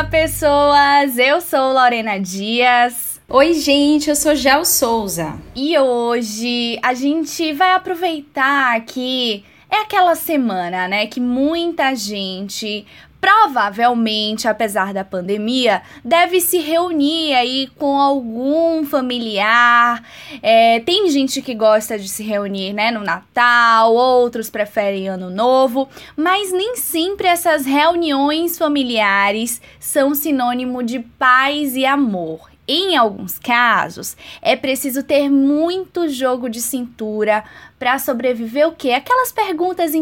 Olá, pessoas! Eu sou Lorena Dias. Oi, gente, eu sou Gel Souza. E hoje a gente vai aproveitar que é aquela semana, né, que muita gente provavelmente, apesar da pandemia, deve se reunir aí com algum familiar. É, tem gente que gosta de se reunir, né, no Natal, outros preferem Ano Novo, mas nem sempre essas reuniões familiares são sinônimo de paz e amor. Em alguns casos, é preciso ter muito jogo de cintura para sobreviver o quê? Aquelas perguntas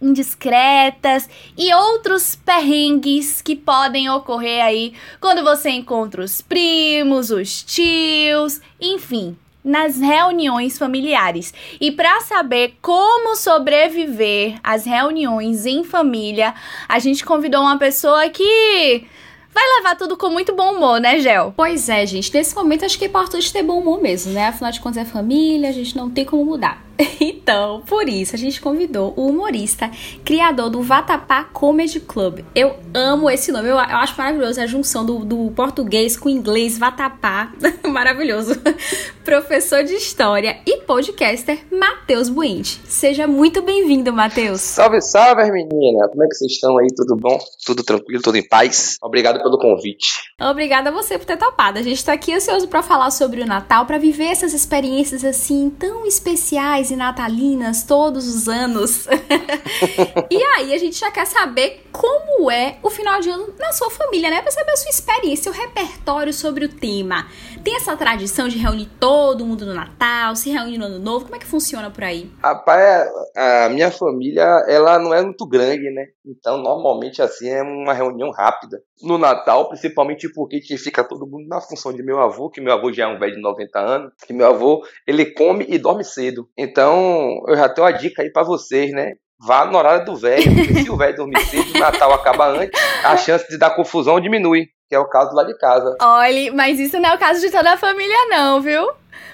indiscretas e outros perrengues que podem ocorrer aí quando você encontra os primos, os tios, enfim, nas reuniões familiares. E para saber como sobreviver às reuniões em família, a gente convidou uma pessoa que vai levar tudo com muito bom humor, né, Gel? Pois é, gente. Nesse momento acho que é importante ter bom humor mesmo, né? Afinal de contas é família, a gente não tem como mudar. Então, por isso, a gente convidou o humorista, criador do Vatapá Comedy Club. Eu amo esse nome, eu, eu acho maravilhoso a junção do, do português com o inglês, Vatapá. maravilhoso. Professor de História e podcaster, Matheus Buinte. Seja muito bem-vindo, Matheus. Salve, salve, menina. Como é que vocês estão aí? Tudo bom? Tudo tranquilo? Tudo em paz? Obrigado pelo convite. Obrigada a você por ter topado. A gente tá aqui ansioso para falar sobre o Natal, para viver essas experiências assim tão especiais e natalinas todos os anos. e aí a gente já quer saber como é o final de ano na sua família, né? Pra saber a sua experiência, o repertório sobre o tema. Tem essa tradição de reunir todo mundo no Natal, se reunir no Ano Novo? Como é que funciona por aí? Rapaz, a minha família, ela não é muito grande, né? Então, normalmente, assim, é uma reunião rápida. No Natal, principalmente porque fica todo mundo na função de meu avô, que meu avô já é um velho de 90 anos, que meu avô, ele come e dorme cedo. Então, eu já tenho uma dica aí para vocês, né? Vá na hora do velho, porque se o velho dormir cedo, o Natal acaba antes, a chance de dar confusão diminui que é o caso lá de casa. Olha, mas isso não é o caso de toda a família, não, viu?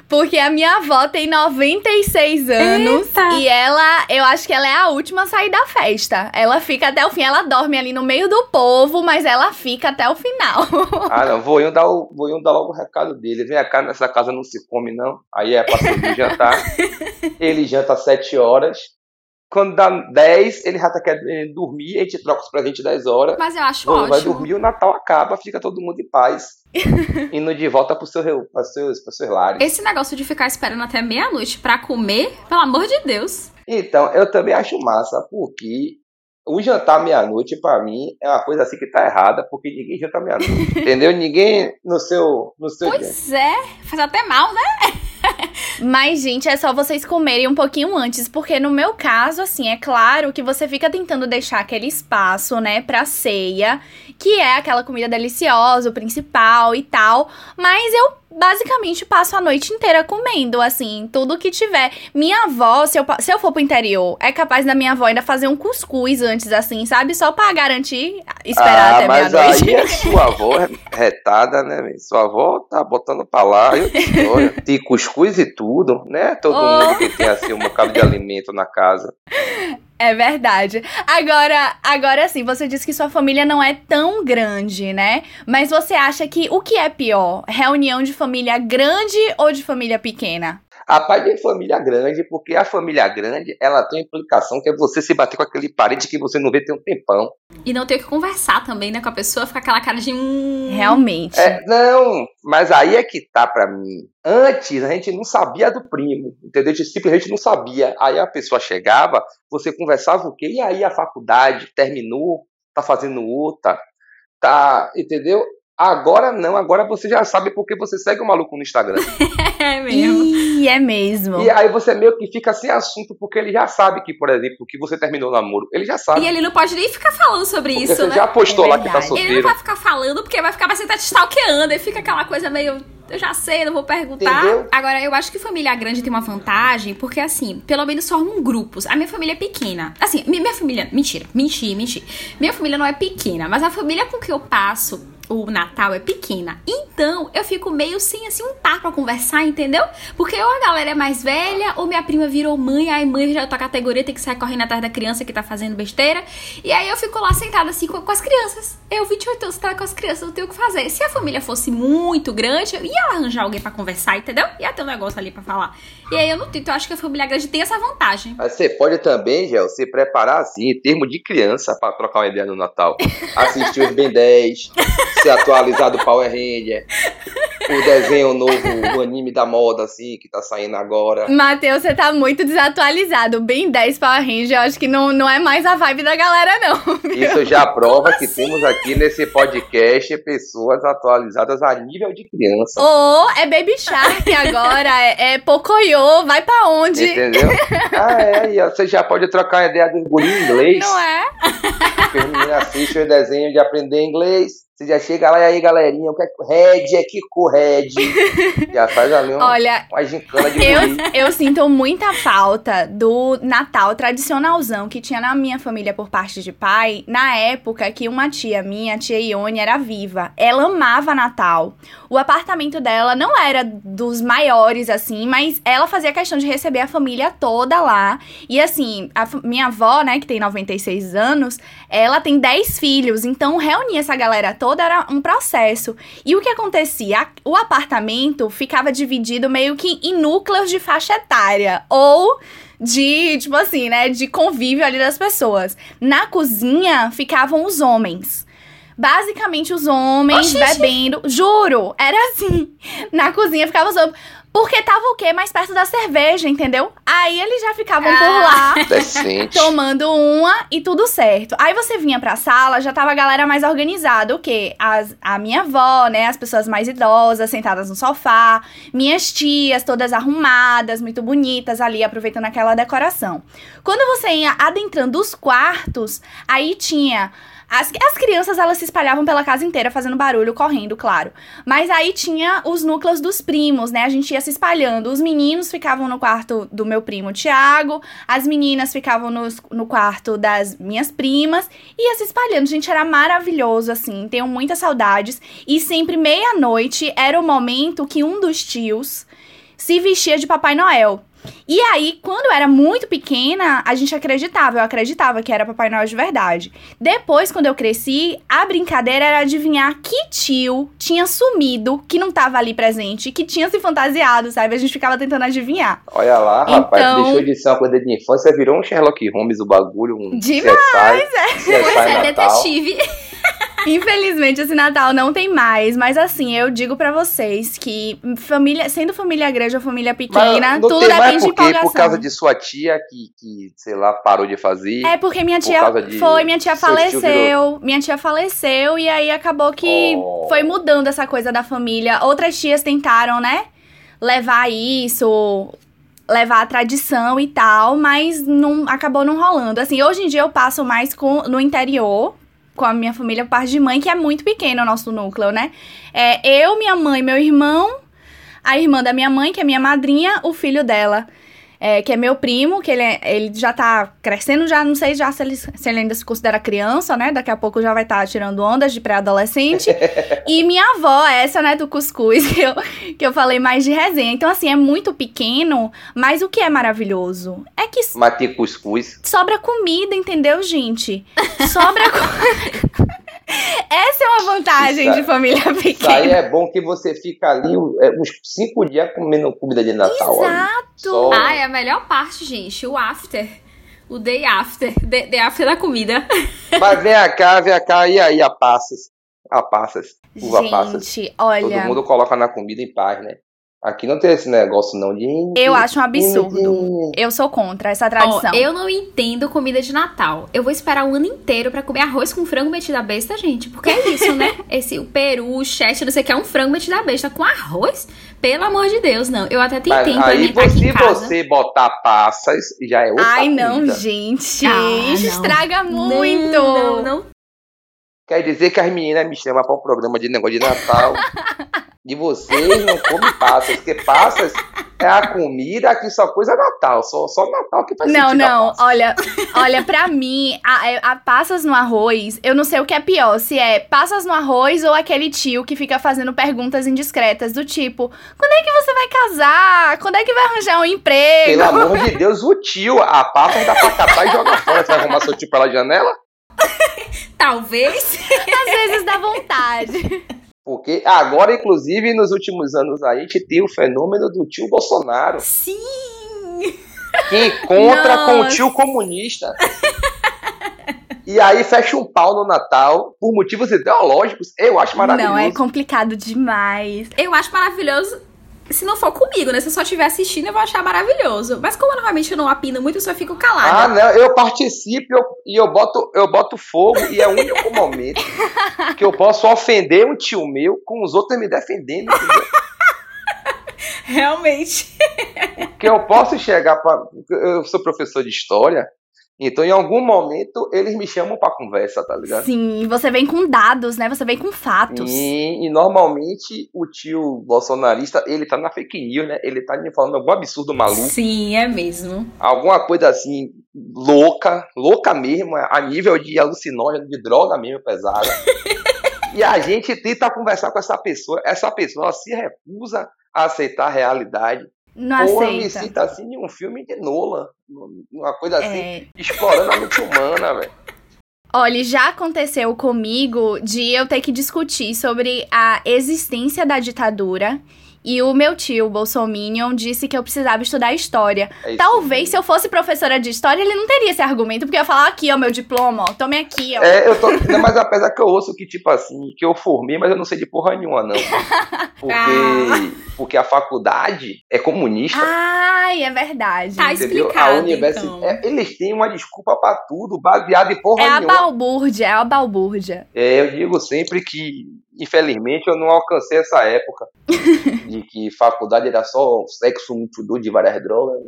Porque a minha avó tem 96 anos Eita. e ela, eu acho que ela é a última a sair da festa. Ela fica até o fim, ela dorme ali no meio do povo, mas ela fica até o final. ah, não, vou eu dar, o, vou eu dar logo o recado dele. Vem cá, nessa casa não se come, não. Aí é pra subir jantar. Ele janta às 7 horas. Quando dá 10, ele já tá querendo dormir, a gente troca os presentes 10 horas. Mas eu acho ótimo. Vai dormir, o Natal acaba, fica todo mundo em paz. indo de volta pro seu, pro seus, pro seus lares. Esse negócio de ficar esperando até meia-noite para comer, pelo amor de Deus. Então, eu também acho massa, porque o jantar meia-noite, para mim, é uma coisa assim que tá errada, porque ninguém janta meia-noite. entendeu? Ninguém no seu. No seu pois dia. é, faz até mal, né? Mas, gente, é só vocês comerem um pouquinho antes, porque no meu caso, assim, é claro que você fica tentando deixar aquele espaço, né, pra ceia, que é aquela comida deliciosa, o principal e tal, mas eu basicamente passo a noite inteira comendo, assim, tudo que tiver. Minha avó, se eu, se eu for pro interior, é capaz da minha avó ainda fazer um cuscuz antes, assim, sabe? Só pra garantir esperar ah, até meia-noite. Mas aí é sua avó retada, né? Sua avó tá botando pra lá. Eu tem cuscuz e tudo, né? Todo oh. mundo que tem, assim, um bocado de alimento na casa. É verdade. Agora, agora sim, você disse que sua família não é tão grande, né? Mas você acha que o que é pior? Reunião de família grande ou de família pequena? A parte de família grande, porque a família grande, ela tem implicação que é você se bater com aquele parente que você não vê tem um tempão. E não ter que conversar também, né, com a pessoa, ficar aquela cara de hum... Realmente. É, não, mas aí é que tá para mim. Antes a gente não sabia do primo, entendeu? A gente simplesmente não sabia. Aí a pessoa chegava, você conversava o quê? E aí a faculdade terminou, tá fazendo outra, tá, entendeu? Agora não, agora você já sabe porque você segue o maluco no Instagram. é mesmo. Ih, é mesmo. E aí você meio que fica sem assunto, porque ele já sabe que, por exemplo, que você terminou o namoro. Ele já sabe. E ele não pode nem ficar falando sobre porque isso, você né? já postou é lá que tá solteiro. Ele não vai ficar falando, porque vai ficar, vai sentar te stalkeando, e fica aquela coisa meio eu já sei, não vou perguntar. Entendeu? Agora, eu acho que família grande tem uma vantagem, porque assim, pelo menos formam grupos. A minha família é pequena. Assim, minha família. Mentira, mentir, mentir. Minha família não é pequena, mas a família com que eu passo o Natal é pequena. Então, eu fico meio sem, assim, um par pra conversar, entendeu? Porque ou a galera é mais velha, ou minha prima virou mãe, aí mãe já tá categoria, tem que sair correndo atrás da criança que tá fazendo besteira. E aí eu fico lá sentada, assim, com, com as crianças. Eu, 28 anos, sentada com as crianças, não tenho o que fazer. Se a família fosse muito grande, eu ia arranjar alguém pra conversar, entendeu? Ia ter um negócio ali pra falar. E aí eu não tenho, eu acho que a família grande tem essa vantagem. Mas você pode também, Gel, se preparar assim, em termos de criança, pra trocar uma ideia no Natal. Assistir os Ben 10, se atualizar do Power Ranger, o desenho novo, o anime da moda, assim, que tá saindo agora. Matheus, você tá muito desatualizado. Bem 10 Power Ranger, eu acho que não, não é mais a vibe da galera, não. Isso já prova que assim? temos aqui nesse podcast pessoas atualizadas a nível de criança. Ô, oh, é Baby Shark agora, é, é Pocoyo, vai pra onde? Entendeu? Ah, é, e você já pode trocar ideia do em inglês. Não é? Porque o menino assiste o desenho de aprender inglês. Você já chega lá e aí, galerinha, o que é Red? É que cor Red? já faz ali uma, Olha, uma gincana de eu, eu sinto muita falta do Natal tradicionalzão que tinha na minha família por parte de pai, na época que uma tia minha, a tia Ione, era viva. Ela amava Natal. O apartamento dela não era dos maiores, assim, mas ela fazia questão de receber a família toda lá. E assim, a minha avó, né, que tem 96 anos, ela tem 10 filhos, então reunir essa galera toda toda era um processo. E o que acontecia? O apartamento ficava dividido meio que em núcleos de faixa etária. Ou de, tipo assim, né, de convívio ali das pessoas. Na cozinha ficavam os homens. Basicamente os homens Oxi, bebendo. Juro, era assim. Na cozinha ficavam os homens. Porque tava o quê? Mais perto da cerveja, entendeu? Aí eles já ficavam ah. por lá, Decente. tomando uma e tudo certo. Aí você vinha pra sala, já tava a galera mais organizada. O quê? As, a minha avó, né? As pessoas mais idosas, sentadas no sofá. Minhas tias, todas arrumadas, muito bonitas ali, aproveitando aquela decoração. Quando você ia adentrando os quartos, aí tinha as, as crianças, elas se espalhavam pela casa inteira, fazendo barulho, correndo, claro. Mas aí tinha os núcleos dos primos, né? A gente ia se espalhando. Os meninos ficavam no quarto do meu primo Tiago, as meninas ficavam no, no quarto das minhas primas, e ia se espalhando. Gente, era maravilhoso, assim. Tenho muitas saudades. E sempre meia-noite era o momento que um dos tios se vestia de Papai Noel. E aí, quando eu era muito pequena, a gente acreditava, eu acreditava que era Papai Noel de verdade. Depois, quando eu cresci, a brincadeira era adivinhar que tio tinha sumido, que não tava ali presente, que tinha se fantasiado, sabe? A gente ficava tentando adivinhar. Olha lá, rapaz, então... deixou de ser uma coisa de infância, virou um Sherlock Holmes o bagulho, um Demais, CSI, é. CSI é detetive. Infelizmente, esse Natal não tem mais. Mas assim, eu digo para vocês que família, sendo família grande ou família pequena, tudo depende de empolgação. Por causa de sua tia que, que, sei lá, parou de fazer. É porque minha tia de... foi, minha tia faleceu. Minha tia faleceu e aí acabou que oh. foi mudando essa coisa da família. Outras tias tentaram, né? Levar isso, levar a tradição e tal, mas não acabou não rolando. Assim, hoje em dia eu passo mais com no interior, com a minha família, parte de mãe, que é muito pequeno o nosso núcleo, né? É eu, minha mãe, meu irmão, a irmã da minha mãe, que é minha madrinha, o filho dela é, que é meu primo, que ele, é, ele já tá crescendo, já não sei já se ele, se ele ainda se considera criança, né? Daqui a pouco já vai estar tá tirando ondas de pré-adolescente. e minha avó, essa, né, do cuscuz, que eu, que eu falei mais de resenha. Então, assim, é muito pequeno, mas o que é maravilhoso é que. Mate cuscuz. Sobra comida, entendeu, gente? Sobra comida. Essa é uma vantagem isso, de família pequena. Isso aí é bom que você fica ali é, uns cinco dias comendo comida de Natal. Exato. Só... Ah, é a melhor parte, gente. O after. O day after. The, the after da comida. Mas vem cá, vem cá. E aí, a passas? A passas. Uva gente, passas. olha... Todo mundo coloca na comida em paz, né? Aqui não tem esse negócio não de. Eu acho um absurdo. Eu sou contra essa tradição. Oh, eu não entendo comida de Natal. Eu vou esperar o ano inteiro para comer arroz com frango metido à besta, gente. Porque é isso, né? Esse o peru, o cheste, não sei o que, é um frango metido à besta com arroz. Pelo amor de Deus, não. Eu até tentei Aí, se você botar passas, já é outra Ai, não, gente. Ah, Isso não. estraga muito. Não, não, não. Quer dizer que as meninas me chamam para um programa de negócio de Natal. E vocês não comem passas, porque passas é a comida que só coisa Natal, só, só Natal que faz Não, não, olha, olha, pra mim, a, é, a, passas no arroz, eu não sei o que é pior, se é passas no arroz ou aquele tio que fica fazendo perguntas indiscretas do tipo, quando é que você vai casar? Quando é que vai arranjar um emprego? Pelo amor de Deus, o tio, a passa dá pra catar e jogar fora, você vai arrumar seu tio pela janela? Talvez. Às vezes dá vontade. Porque agora, inclusive, nos últimos anos aí, a gente tem o fenômeno do tio Bolsonaro. Sim! Que encontra Nossa. com o tio comunista. E aí fecha um pau no Natal por motivos ideológicos. Eu acho maravilhoso. Não, é complicado demais. Eu acho maravilhoso se não for comigo, né? Se eu só estiver assistindo, eu vou achar maravilhoso. Mas como normalmente eu não apino muito, eu só fico calada. Ah, não, eu participo eu, e eu boto, eu boto fogo e é o único momento que eu posso ofender um tio meu com os outros me defendendo, entendeu? Realmente. Que eu posso chegar para. Eu sou professor de história, então, em algum momento, eles me chamam pra conversa, tá ligado? Sim, você vem com dados, né? Você vem com fatos. E, e normalmente o tio bolsonarista, ele tá na fake news, né? Ele tá me falando algum absurdo maluco. Sim, é mesmo. Alguma coisa assim, louca, louca mesmo, a nível de alucinógeno, de droga mesmo pesada. e a gente tenta conversar com essa pessoa, essa pessoa se recusa a aceitar a realidade. Não Ou aceita. me sinto assim em um filme de Nolan. Uma coisa assim, é... explorando a mente humana, velho. Olha, já aconteceu comigo de eu ter que discutir sobre a existência da ditadura e o meu tio, o Bolsominion, disse que eu precisava estudar história. É Talvez se eu fosse professora de história, ele não teria esse argumento, porque eu ia falar aqui, ó, meu diploma, ó, tome aqui, ó. É, eu tô. Não, mas apesar que eu ouço que, tipo assim, que eu formei, mas eu não sei de porra nenhuma, não. Porque, ah. porque a faculdade é comunista. Ai, é verdade. Tá entendeu? explicado. A universidade. Então. É, eles têm uma desculpa pra tudo, baseada em porra é nenhuma. É a balbúrdia, é a balbúrdia. É, eu digo sempre que infelizmente eu não alcancei essa época de que faculdade era só sexo muito de várias drogas.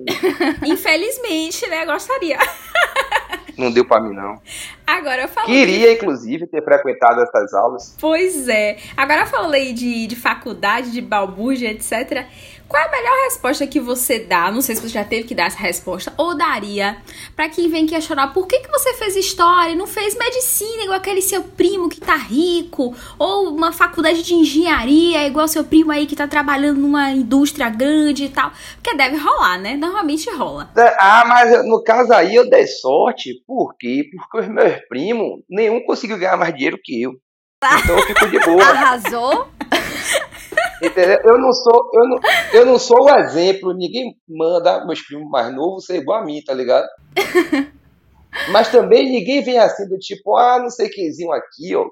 Infelizmente, né? Gostaria. Não deu para mim, não. Agora eu falei. Queria, inclusive, ter frequentado essas aulas. Pois é. Agora eu falei de, de faculdade, de balbúrdia, etc. Qual é a melhor resposta que você dá? Não sei se você já teve que dar essa resposta, ou daria para quem vem questionar por que, que você fez história e não fez medicina igual aquele seu primo que tá rico, ou uma faculdade de engenharia igual seu primo aí que tá trabalhando numa indústria grande e tal. Porque deve rolar, né? Normalmente rola. Ah, mas no caso aí eu dei sorte, por quê? Porque os meus primos, nenhum conseguiu ganhar mais dinheiro que eu. Então eu fico de boa. Arrasou? Entendeu? Eu não sou, eu não, eu não sou o exemplo, ninguém manda meus primos mais novos ser igual a mim, tá ligado? Mas também ninguém vem assim do tipo, ah, não sei quemzinho aqui, ó,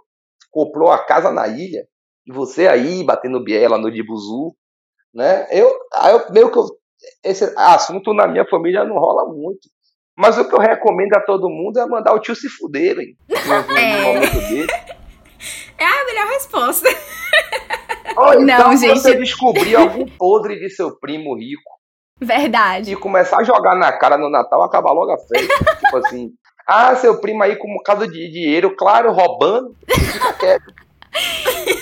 comprou a casa na ilha, e você aí batendo biela no Dibuzu, né? Eu, aí eu meio que eu, esse assunto na minha família não rola muito. Mas o que eu recomendo a todo mundo é mandar o tio se fuder, hein? É. É a melhor resposta. Oh, então não, gente. você descobrir algum podre de seu primo rico. Verdade. E começar a jogar na cara no Natal, acabar logo a festa. tipo assim, ah, seu primo aí com um bocado de dinheiro, claro, roubando, fica quieto.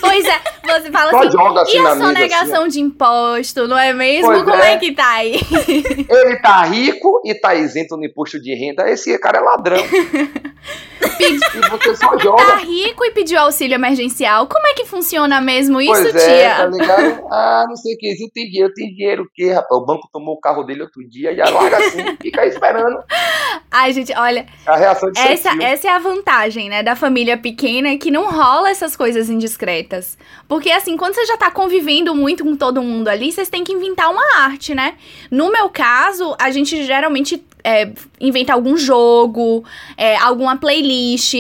Pois é, você fala Só assim, joga assim e a sonegação assim, de imposto, não é mesmo? Pois Como é. é. que tá aí? Ele tá rico e tá isento no imposto de renda, esse cara é ladrão. Pedi... E você só joga. Tá rico e pediu auxílio emergencial. Como é que funciona mesmo isso, pois é, tia? Tá ligado? Ah, não sei o que. Tem dinheiro, tem dinheiro o quê, rapaz? O banco tomou o carro dele outro dia e já larga assim, fica aí esperando. Ai, gente, olha. A reação de essa, essa é a vantagem, né, da família pequena, que não rola essas coisas indiscretas. Porque, assim, quando você já tá convivendo muito com todo mundo ali, vocês têm que inventar uma arte, né? No meu caso, a gente geralmente é, inventa algum jogo, é, alguma playlist.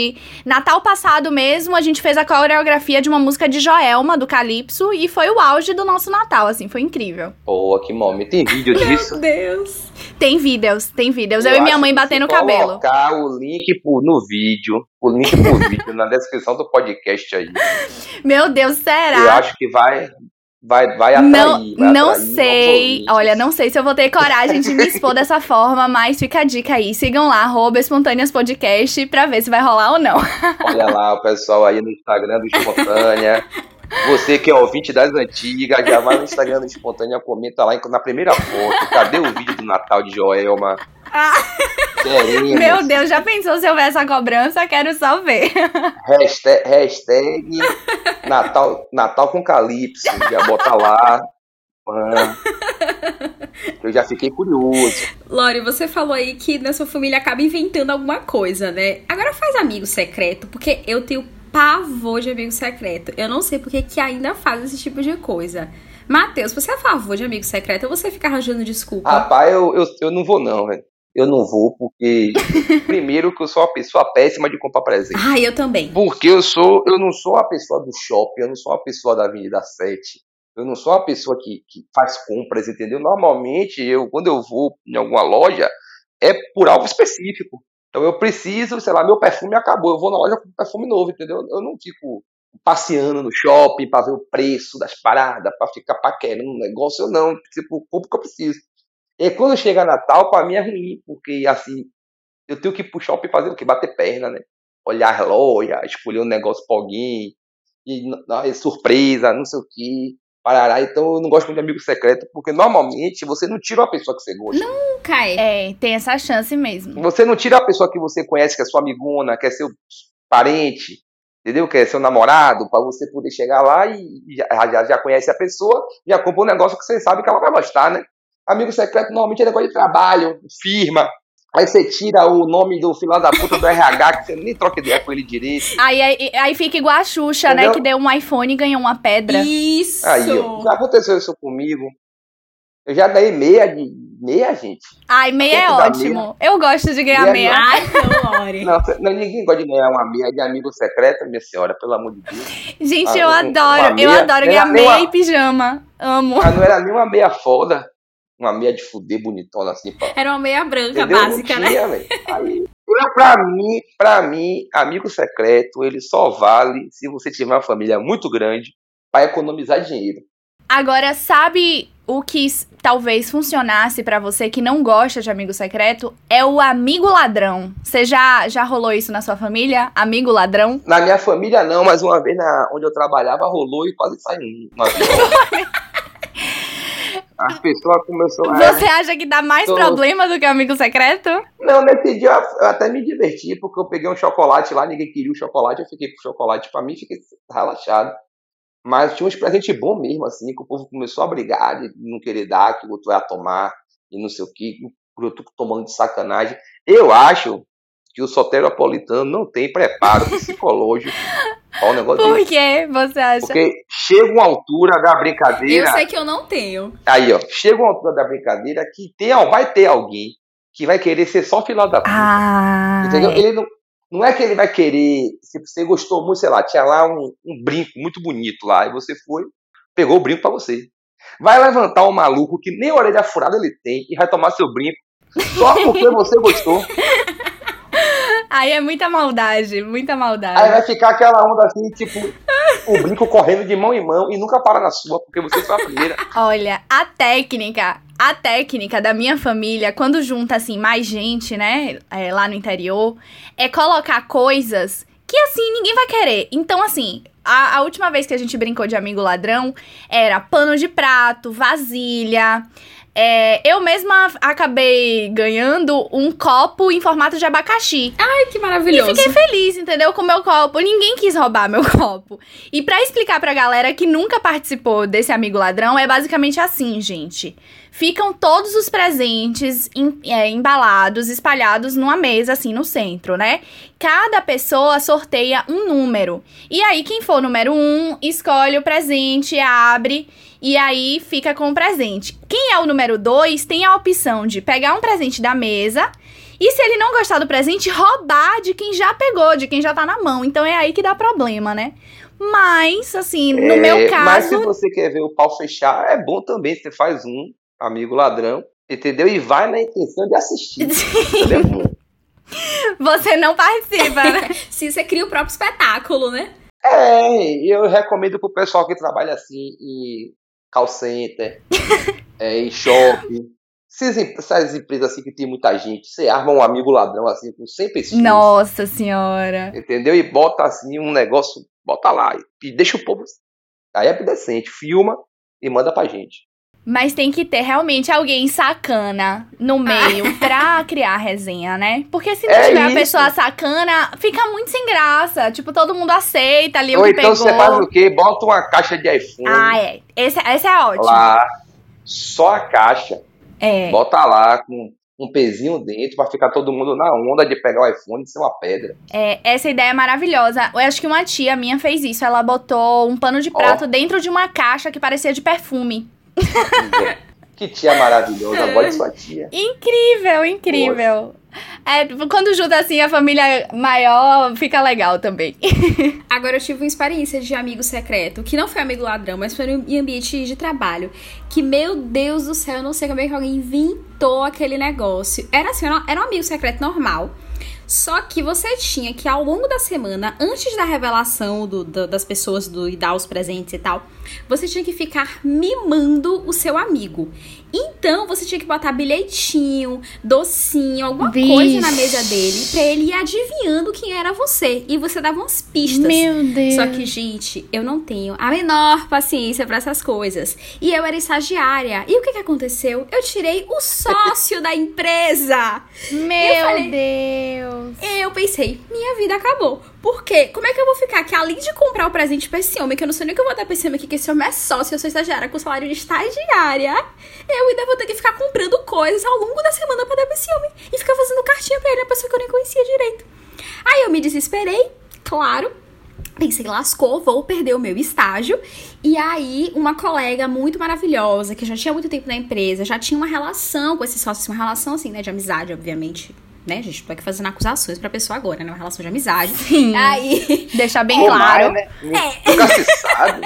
Natal passado mesmo, a gente fez a coreografia de uma música de Joelma, do Calypso, e foi o auge do nosso Natal, assim, foi incrível. Pô, que momento. Tem vídeo disso? Meu Deus. Tem vídeos, tem vídeos. Eu, Eu e minha mãe batendo o cabelo. colocar o link no vídeo, o link pro vídeo na descrição do podcast aí. Meu Deus, será? Eu acho que vai, vai, vai atrair. Não, vai não atrair sei. Olha, não sei se eu vou ter coragem de me expor dessa forma, mas fica a dica aí. Sigam lá, arroba Espontâneas Podcast, pra ver se vai rolar ou não. Olha lá o pessoal aí no Instagram do Espontânea. Você que é ouvinte das antigas, já vai no Instagram do Espontânea, comenta lá na primeira foto. Cadê o vídeo do Natal de Joelma? Ah. Meu Deus, já pensou se houver essa cobrança? Quero só ver. Hashtag, hashtag Natal, Natal com Calypso. Já bota lá. Eu já fiquei curioso. Lore, você falou aí que na sua família acaba inventando alguma coisa, né? Agora faz amigo secreto, porque eu tenho pavor de amigo secreto. Eu não sei porque que ainda faz esse tipo de coisa. Matheus, você é a favor de amigo secreto ou você fica arranjando desculpa? Rapaz, eu, eu, eu não vou não, velho. Eu não vou porque primeiro que eu sou uma pessoa péssima de comprar presente. Ah, eu também. Porque eu sou, eu não sou a pessoa do shopping, eu não sou a pessoa da Avenida 7. Eu não sou uma pessoa que, que faz compras, entendeu? Normalmente, eu quando eu vou em alguma loja, é por algo específico. Então eu preciso, sei lá, meu perfume acabou, eu vou na loja com perfume novo, entendeu? Eu não fico passeando no shopping para ver o preço das paradas, para ficar paquerando um negócio, eu não, tipo, compro o que eu preciso. E quando chega Natal, para mim é ruim, porque assim, eu tenho que ir pro shopping fazer o quê? Bater perna, né? Olhar a loja, escolher um negócio pra alguém, e, e surpresa, não sei o quê. Parará, então eu não gosto muito de amigo secreto, porque normalmente você não tira uma pessoa que você gosta. Nunca é. É, tem essa chance mesmo. Você não tira a pessoa que você conhece, que é sua amigona, que é seu parente, entendeu? Que é seu namorado, para você poder chegar lá e já, já, já conhece a pessoa, já compra um negócio que você sabe que ela vai gostar, né? Amigo secreto normalmente é negócio de trabalho, firma, Aí você tira o nome do filho da puta do RH, que você nem troca ideia com ele direito. Aí, aí, aí fica igual a Xuxa, né, Entendeu? né? Que deu um iPhone e ganhou uma pedra. Isso! Aí, já aconteceu isso comigo. Eu já dei meia de meia, gente. Ai, meia é ótimo. Meia. Eu gosto de ganhar meia. meia. Ai, não, não, ninguém gosta de ganhar uma meia de amigo secreto, minha senhora, pelo amor de Deus. Gente, ah, eu um, adoro. Eu adoro ganhar meia uma... e pijama. Amo. Ah, não era nem uma meia foda uma meia de fuder bonitona assim. Pra... Era uma meia branca Entendeu? básica, né? tinha, né? Aí, pra mim, pra mim, amigo secreto, ele só vale se você tiver uma família muito grande para economizar dinheiro. Agora, sabe o que talvez funcionasse para você que não gosta de amigo secreto? É o amigo ladrão. Você já, já rolou isso na sua família? Amigo ladrão? Na minha família não, mas uma vez na, onde eu trabalhava rolou e quase saiu uma As pessoas começaram a. Você acha que dá mais tô... problema do que amigo secreto? Não, nesse dia eu até me diverti, porque eu peguei um chocolate lá, ninguém queria o chocolate, eu fiquei com o chocolate pra mim fiquei relaxado. Mas tinha uns presentes bons mesmo, assim, que o povo começou a brigar, de não querer dar, que o outro ia tomar, e não sei o que, o outro tomando de sacanagem. Eu acho que o soteropolitano não tem preparo psicológico Qual o negócio Por que você acha? Porque chega uma altura da brincadeira. Eu sei que eu não tenho. Aí, ó, chega uma altura da brincadeira que tem, vai ter alguém que vai querer ser só filho da puta. Ah, entendeu? Ele não, não é que ele vai querer. Se você gostou muito, sei lá, tinha lá um, um brinco muito bonito lá, e você foi, pegou o brinco para você. Vai levantar um maluco que nem orelha furada ele tem e vai tomar seu brinco só porque você gostou. Aí é muita maldade, muita maldade. Aí vai ficar aquela onda assim, tipo, o brinco correndo de mão em mão e nunca para na sua, porque você foi a primeira. Olha, a técnica, a técnica da minha família, quando junta assim mais gente, né, é, lá no interior, é colocar coisas que assim ninguém vai querer. Então, assim, a, a, última vez que a gente brincou de amigo ladrão era pano de prato, vasilha. É, eu mesma acabei ganhando um copo em formato de abacaxi. Ai, que maravilhoso. E fiquei feliz, entendeu? Com o meu copo. Ninguém quis roubar meu copo. E para explicar pra galera que nunca participou desse amigo ladrão, é basicamente assim, gente. Ficam todos os presentes em, é, embalados, espalhados numa mesa, assim, no centro, né? Cada pessoa sorteia um número. E aí, quem for número um, escolhe o presente, abre e aí fica com o presente. Quem é o número 2 tem a opção de pegar um presente da mesa e se ele não gostar do presente, roubar de quem já pegou, de quem já tá na mão. Então é aí que dá problema, né? Mas, assim, no é, meu caso. Mas se você quer ver o pau fechar, é bom também. Você faz um, amigo ladrão, entendeu? E vai na intenção de assistir. entendeu? Você não participa, né? se você cria o próprio espetáculo, né? É, eu recomendo pro pessoal que trabalha assim e call center, é, em shopping. Essas empresas assim que tem muita gente, você arma um amigo ladrão assim com 100 pessoas. Nossa senhora. Entendeu? E bota assim um negócio, bota lá e deixa o povo Aí é decente, filma e manda pra gente. Mas tem que ter realmente alguém sacana no meio pra criar a resenha, né? Porque se não É tiver a isso. pessoa sacana, fica muito sem graça. Tipo, todo mundo aceita ali o Ou que então pegou. você faz o quê? Bota uma caixa de iPhone Ah, é. Esse, esse é ótimo. lá, só a caixa, É. bota lá com um pezinho dentro pra ficar todo mundo na onda de pegar o iPhone e ser uma pedra. É, essa ideia é maravilhosa. Eu acho que uma tia minha fez isso. Ela botou um pano de prato dentro de uma caixa que parecia de perfume. que tia maravilhosa, a voz de sua tia. Incrível, incrível. É, quando junta assim a família maior, fica legal também. Agora eu tive uma experiência de amigo secreto, que não foi amigo ladrão, mas foi em ambiente de trabalho. Que, meu Deus do céu, eu não sei como é que alguém inventou aquele negócio. Era assim, era era um amigo secreto normal. Só que você tinha que, ao longo da semana, antes da revelação do- do- das pessoas do, e dar os presentes e tal, você tinha que ficar mimando o seu amigo. Então, você tinha que botar bilhetinho, docinho, alguma Vixe. coisa na mesa dele, pra ele ir adivinhando quem era você. E você dava umas pistas. Meu Deus. Só que, gente, eu não tenho a menor paciência pra essas coisas. E eu era estagiária. E o que que aconteceu? Eu tirei o sócio da empresa. Meu Eu falei- Deus. Eu pensei, minha vida acabou. Por quê? Como é que eu vou ficar aqui, além de comprar o presente pra esse homem, que eu não sei nem o que eu vou dar pra esse homem aqui, que esse homem é sócio, eu sou estagiária com salário de estagiária. Eu ainda vou ter que ficar comprando coisas ao longo da semana pra dar pra esse homem. E ficar fazendo cartinha pra ele, a pessoa que eu nem conhecia direito. Aí eu me desesperei, claro. Pensei, lascou, vou perder o meu estágio. E aí, uma colega muito maravilhosa, que já tinha muito tempo na empresa, já tinha uma relação com esse sócio, uma relação assim, né, de amizade, obviamente. Né, gente? Tô aqui fazendo acusações pra pessoa agora, né? Uma relação de amizade. Sim. Aí, Deixar bem Ou claro. mais, né? Nunca se sabe.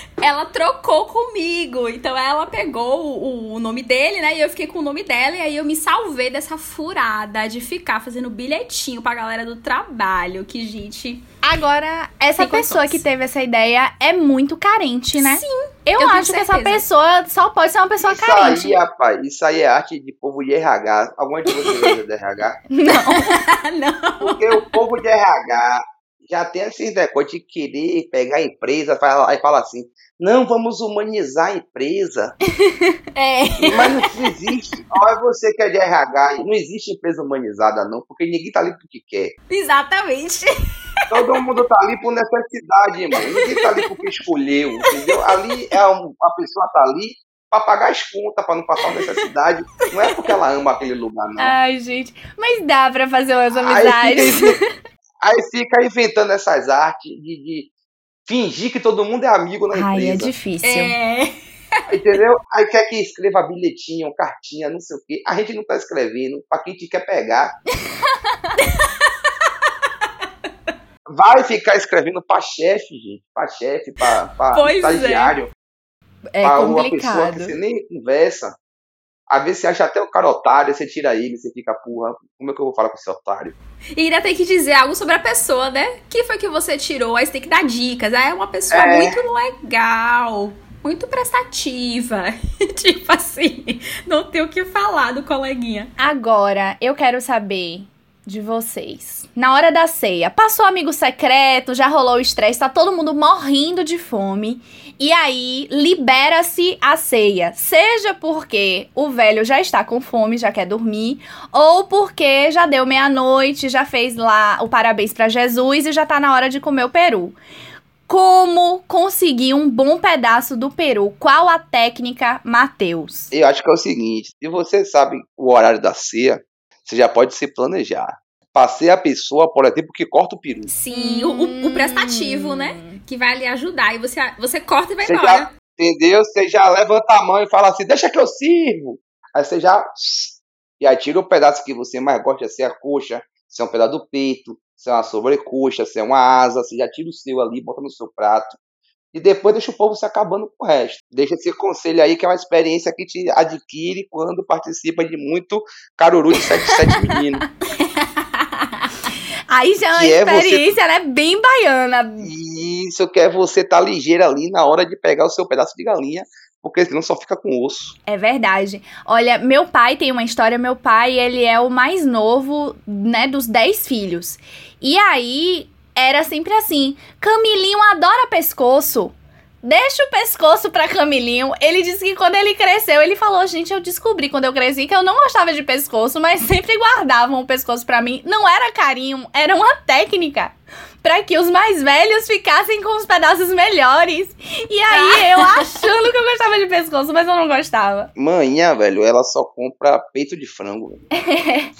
ela trocou comigo. Então, ela pegou o, o nome dele, né? E eu fiquei com o nome dela. E aí, eu me salvei dessa furada de ficar fazendo bilhetinho pra galera do trabalho. Que, gente, Agora, essa pessoa que teve essa ideia é muito carente, né? Sim, Eu, eu tenho acho que essa pessoa só pode ser uma pessoa Isso carente. aí, rapaz, isso aí é arte de povo de RH. Alguma de vocês usa de RH? Não. não. Porque o povo de RH já tem esses negócios de querer pegar a empresa fala- e fala assim: não, vamos humanizar a empresa. É. Mas não existe. Olha, você que é de RH, não existe empresa humanizada, não, porque ninguém tá ali porque quer. Exatamente. Todo mundo tá ali por necessidade, irmão. Ninguém tá ali porque escolheu, entendeu? Ali é um, a pessoa tá ali pra pagar as contas, pra não passar necessidade. Não é porque ela ama aquele lugar, não. Ai, gente. Mas dá pra fazer umas Aí amizades. fica, aí fica inventando essas artes de, de fingir que todo mundo é amigo na Ai, é empresa. difícil. É. Entendeu? Aí quer que escreva bilhetinho, cartinha, não sei o quê. A gente não tá escrevendo pra quem te quer pegar. Vai ficar escrevendo pra chefe, gente. Pra chefe, pra, pra Pois é. estagiário. É pra uma pessoa que complicado. você nem conversa. Às vezes você acha até o cara otário, você tira ele, você fica, porra, como é que eu vou falar com esse otário? E ainda tem que dizer algo sobre a pessoa, né? Que foi que você tirou? Aí você tem que dar dicas. Ah, É uma pessoa É. muito legal, muito prestativa. tipo assim, não tem o que falar do coleguinha. Agora, eu quero saber de vocês. Na hora da ceia, passou amigo secreto, já rolou o estresse, tá todo mundo morrendo de fome. E aí, libera-se a ceia. Seja porque o velho já está com fome, já quer dormir, ou porque já deu meia-noite, já fez lá o parabéns pra Jesus e já tá na hora de comer o peru. Como conseguir um bom pedaço do peru? Qual a técnica, Matheus? Eu acho que é o seguinte: se você sabe o horário da ceia, você já pode se planejar. Passei a pessoa, por exemplo, que corta o peru. Sim, o, o- o prestativo, né? Que vai lhe ajudar. E você, você corta e vai Você embora. já, entendeu? Você já levanta a mão e fala assim, deixa que eu sirvo. Aí você já. E aí tira o pedaço que você mais gosta, se é a coxa, se é um pedaço do peito, se é uma sobrecoxa, se é uma asa, você já tira o seu ali, bota no seu prato. E depois deixa o povo se acabando com o resto. Deixa esse conselho aí, que é uma experiência que te adquire quando participa de muito caruru de 7 7 menino. Aí já é uma Que é você- experiência, né? Bem baiana. Isso que é você estar ligeiro ali na hora de pegar o seu pedaço de galinha, porque senão só fica com osso. É verdade. Olha, meu pai tem uma história. Meu pai, ele é o mais novo, né, dos 10 filhos. E aí, era sempre assim: Camilinho adora pescoço. Deixa o pescoço pra Camilinho. Ele disse que quando ele cresceu, ele falou: Gente, eu descobri quando eu cresci que eu não gostava de pescoço, mas sempre guardavam o pescoço pra mim. Não era carinho, era uma técnica para que os mais velhos ficassem com os pedaços melhores. E aí, eu achando que eu gostava de pescoço, mas eu não gostava. Manhã, velho, ela só compra peito de frango.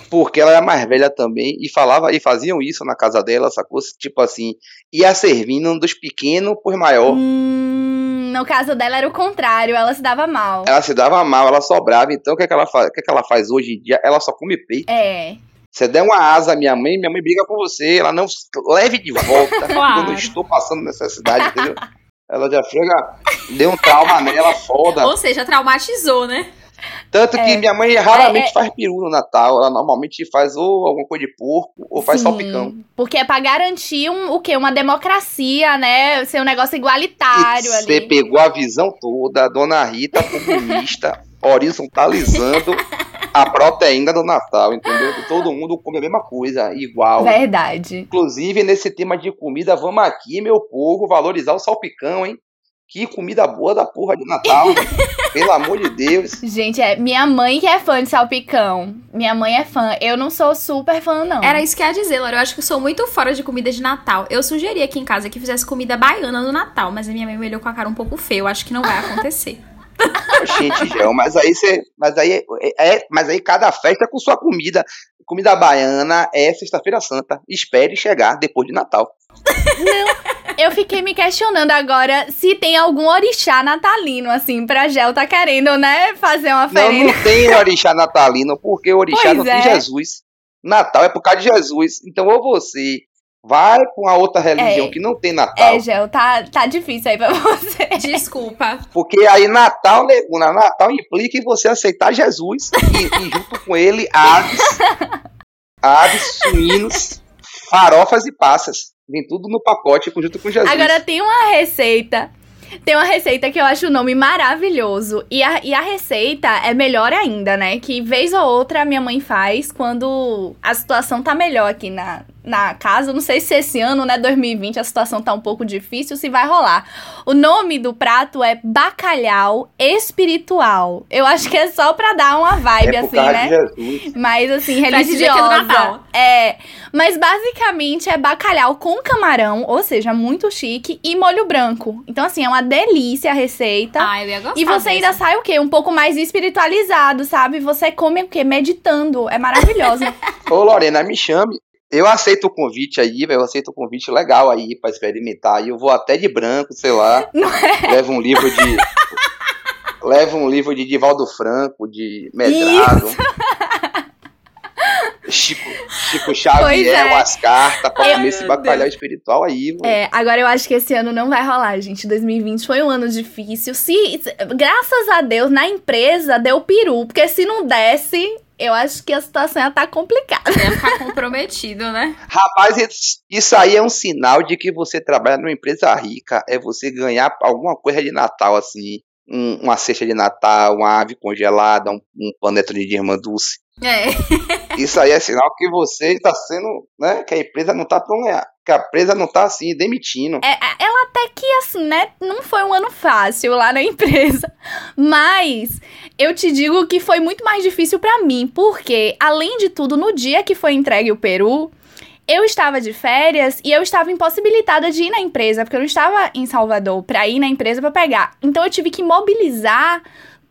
porque ela é mais velha também e falava e faziam isso na casa dela, sacou? Tipo assim, ia servindo dos pequenos por maior. Hum, no caso dela era o contrário, ela se dava mal. Ela se dava mal, ela sobrava. Então o que, é que ela faz? O que, é que ela faz hoje em dia? Ela só come peito. É. Você der uma asa à minha mãe, minha mãe briga com você, ela não leve de volta claro. quando eu estou passando necessidade, entendeu? Ela já chega, deu um trauma nela, foda. Ou seja, traumatizou, né? Tanto é. que minha mãe raramente é, é... faz peru no Natal. Ela normalmente faz ou alguma coisa de porco ou faz Sim, salpicão. Porque é pra garantir um, o quê? Uma democracia, né? Ser um negócio igualitário e ali. Você pegou a visão toda, a dona Rita comunista, horizontalizando a proteína do Natal, entendeu? Que todo mundo come a mesma coisa, igual. Verdade. Inclusive, nesse tema de comida, vamos aqui, meu povo, valorizar o salpicão, hein? Que comida boa da porra de Natal. Pelo amor de Deus. Gente, é minha mãe que é fã de salpicão. Minha mãe é fã. Eu não sou super fã, não. Era isso que eu ia dizer, Laura. Eu acho que eu sou muito fora de comida de Natal. Eu sugeri aqui em casa que fizesse comida baiana no Natal, mas a minha mãe me olhou com a cara um pouco feia. Eu acho que não vai acontecer. Gente, Gel, mas aí você. Mas aí, é, é, mas aí cada festa é com sua comida. Comida baiana é sexta-feira santa. Espere chegar depois de Natal. Não, eu fiquei me questionando agora se tem algum orixá natalino, assim, pra Gel tá querendo, né, fazer uma festa. Não, não tem orixá natalino, porque o orixá pois não é. tem Jesus. Natal é por causa de Jesus. Então, ou você Vai com a outra religião é, que não tem Natal. É, Gel, tá, tá difícil aí pra você. Desculpa. Porque aí Natal, Neguna, Natal implica em você aceitar Jesus e, e junto com ele aves, aves, suínos, farofas e passas. Vem tudo no pacote junto com Jesus. Agora tem uma receita tem uma receita que eu acho o nome maravilhoso. E a, e a receita é melhor ainda, né? Que vez ou outra a minha mãe faz quando a situação tá melhor aqui na, na casa. Não sei se esse ano, né, 2020, a situação tá um pouco difícil, se vai rolar. O nome do prato é bacalhau espiritual. Eu acho que é só pra dar uma vibe, é assim, né? Jesus. Mas assim, religiosa. É. Mas basicamente é bacalhau com camarão, ou seja, muito chique, e molho branco. Então, assim, é uma delícia a receita. Ah, eu ia gostar. E você desse. ainda sai o quê? Um pouco mais espiritualizado, sabe? Você come o quê? Meditando. É maravilhoso. Ô, Lorena, me chame. Eu aceito o convite aí, velho. Eu aceito o convite legal aí pra experimentar. E eu vou até de branco, sei lá. É? Levo um livro de. levo um livro de Divaldo Franco, de Medrado. Chico, Chico Xavier, é. as cartas pra comer esse bacalhau espiritual aí. Mano. É, agora eu acho que esse ano não vai rolar, gente. 2020 foi um ano difícil. Se, graças a Deus, na empresa deu peru, porque se não desse, eu acho que a situação ia estar tá complicada. Ia ficar comprometido, né? Rapaz, isso aí é um sinal de que você trabalha numa empresa rica. É você ganhar alguma coisa de Natal, assim. Um, uma cesta de Natal, uma ave congelada, um, um panetone de irmã Dulce. É. Isso aí é sinal que você está sendo, né? Que a empresa não está tão que a empresa não está assim demitindo. É, ela até que assim, né? Não foi um ano fácil lá na empresa, mas eu te digo que foi muito mais difícil para mim, porque além de tudo, no dia que foi entregue o Peru, eu estava de férias e eu estava impossibilitada de ir na empresa, porque eu não estava em Salvador para ir na empresa para pegar. Então eu tive que mobilizar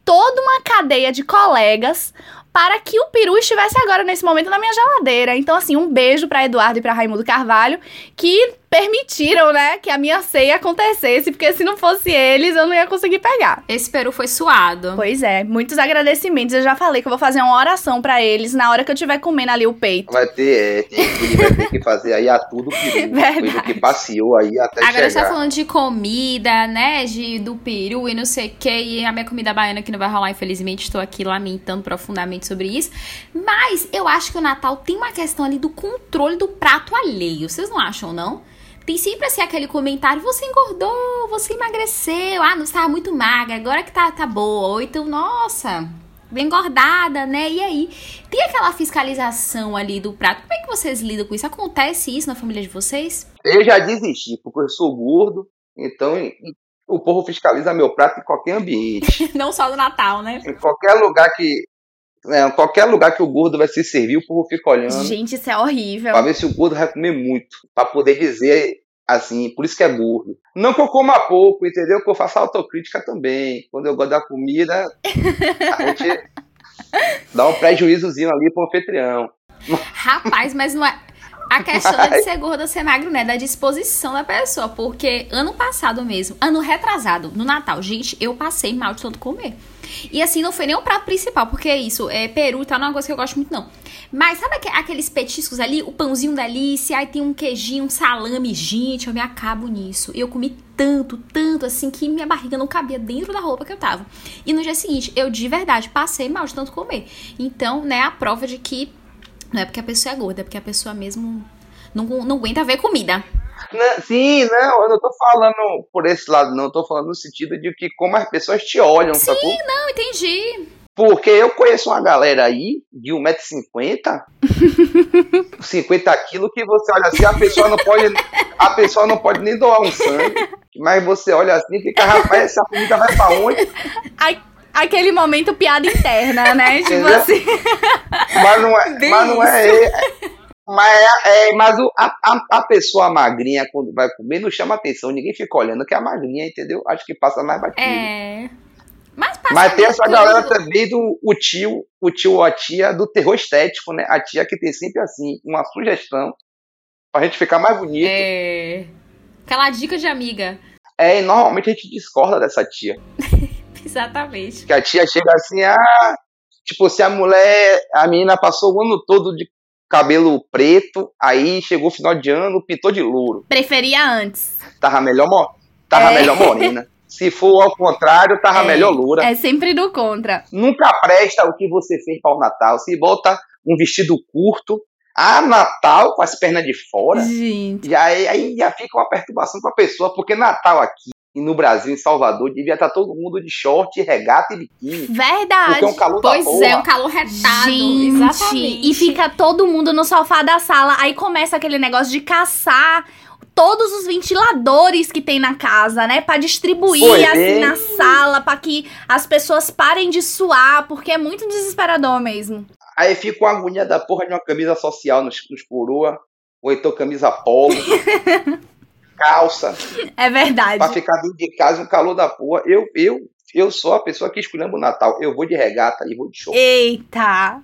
toda uma cadeia de colegas para que o peru estivesse agora nesse momento na minha geladeira. Então, assim, um beijo para Eduardo e para Raimundo Carvalho, que permitiram, né, que a minha ceia acontecesse, porque se não fosse eles, eu não ia conseguir pegar. Esse peru foi suado. Pois é, muitos agradecimentos. Eu já falei que eu vou fazer uma oração para eles na hora que eu estiver comendo ali o peito. Vai ter, é, tem, vai ter que fazer aí a tudo peru. Verdade. que passeou aí até Agora chegar. você tá falando de comida, né, de, do peru e não sei o que, e a minha comida baiana que não vai rolar, infelizmente, estou aqui lamentando profundamente sobre isso. Mas eu acho que o Natal tem uma questão ali do controle do prato alheio. Vocês não acham, não? Tem sempre assim aquele comentário: você engordou, você emagreceu, ah, não estava muito magra, agora que tá, tá boa. Ou então, nossa, bem engordada, né? E aí? Tem aquela fiscalização ali do prato. Como é que vocês lidam com isso? Acontece isso na família de vocês? Eu já desisti, porque eu sou gordo, então O povo fiscaliza meu prato em qualquer ambiente. Não só no Natal, né? Em qualquer lugar que. É, qualquer lugar que o gordo vai se servir, o povo fica olhando. Gente, isso é horrível. Pra ver se o gordo vai comer muito. Pra poder dizer assim, por isso que é gordo. Não que eu coma pouco, entendeu? Que eu faça autocrítica também. Quando eu gosto da comida, a gente dá um prejuízozinho ali pro anfitrião. Rapaz, mas não é. A questão é de ser gordo ou ser magro, né? Da disposição da pessoa. Porque ano passado mesmo, ano retrasado, no Natal, gente, eu passei mal de tanto comer. E assim, não foi nem o prato principal, porque é isso, é peru e tal, não é uma coisa que eu gosto muito, não. Mas sabe aqueles petiscos ali, o pãozinho da Alice, aí tem um queijinho, um salame, gente, eu me acabo nisso. Eu comi tanto, tanto, assim, que minha barriga não cabia dentro da roupa que eu tava. E no dia seguinte, eu de verdade passei mal de tanto comer. Então, né, a prova de que não é porque a pessoa é gorda, é porque a pessoa mesmo não, não aguenta ver comida. Não, sim, não, eu não tô falando por esse lado, não. Eu tô falando no sentido de que como as pessoas te olham, sim, sacou? não, entendi. Porque eu conheço uma galera aí de 1,50m, 50 quilos, que você olha assim, a pessoa não pode. A pessoa não pode nem doar um sangue. Mas você olha assim e fica, rapaz, essa comida vai pra onde? Ai, aquele momento piada interna, né? tipo assim. Mas não é. Bem mas não é, é- mas é, é- mas o- a, a, pessoa magrinha, quando vai comer, não chama atenção. Ninguém fica olhando que é a magrinha, entendeu? Acho que passa mais batido. É. Mas, Mas tem essa muito galera também do o tio, o tio ou a tia do terror estético, né? A tia que tem sempre assim, uma sugestão pra gente ficar mais bonito. É. É. Aquela dica de amiga. e normalmente a gente discorda dessa tia. Exatamente. Que a tia chega assim, ah, tipo, se a mulher, a menina passou o ano todo de cabelo preto, aí chegou o final de ano, pintou de louro. Preferia antes. Tava melhor, mo- tava É. melhor morena. Se for ao contrário, tava É. melhor loura. É sempre do contra. Nunca presta o que você fez para o Natal. Se bota um vestido curto, ah, Natal com as pernas de fora, Gente. e aí, aí já fica uma perturbação para a pessoa, porque Natal aqui e no Brasil, em Salvador, devia estar todo mundo de short, regata e biquíni. Verdade. Porque é um calor Pois da porra. é, um calor retado. Gente, Exatamente. e fica todo mundo no sofá da sala. Aí começa aquele negócio de caçar todos os ventiladores que tem na casa, né? Pra distribuir Foi, assim hein? na sala, pra que as pessoas parem de suar, porque é muito desesperador mesmo. Aí fica uma agonia da porra de uma camisa social nos, nos coroa, ou então camisa polo, calça, É verdade. pra ficar dentro de casa um calor da porra. Eu, eu, eu sou a pessoa que escolhemos o Natal. Eu vou de regata e vou de short. Eita.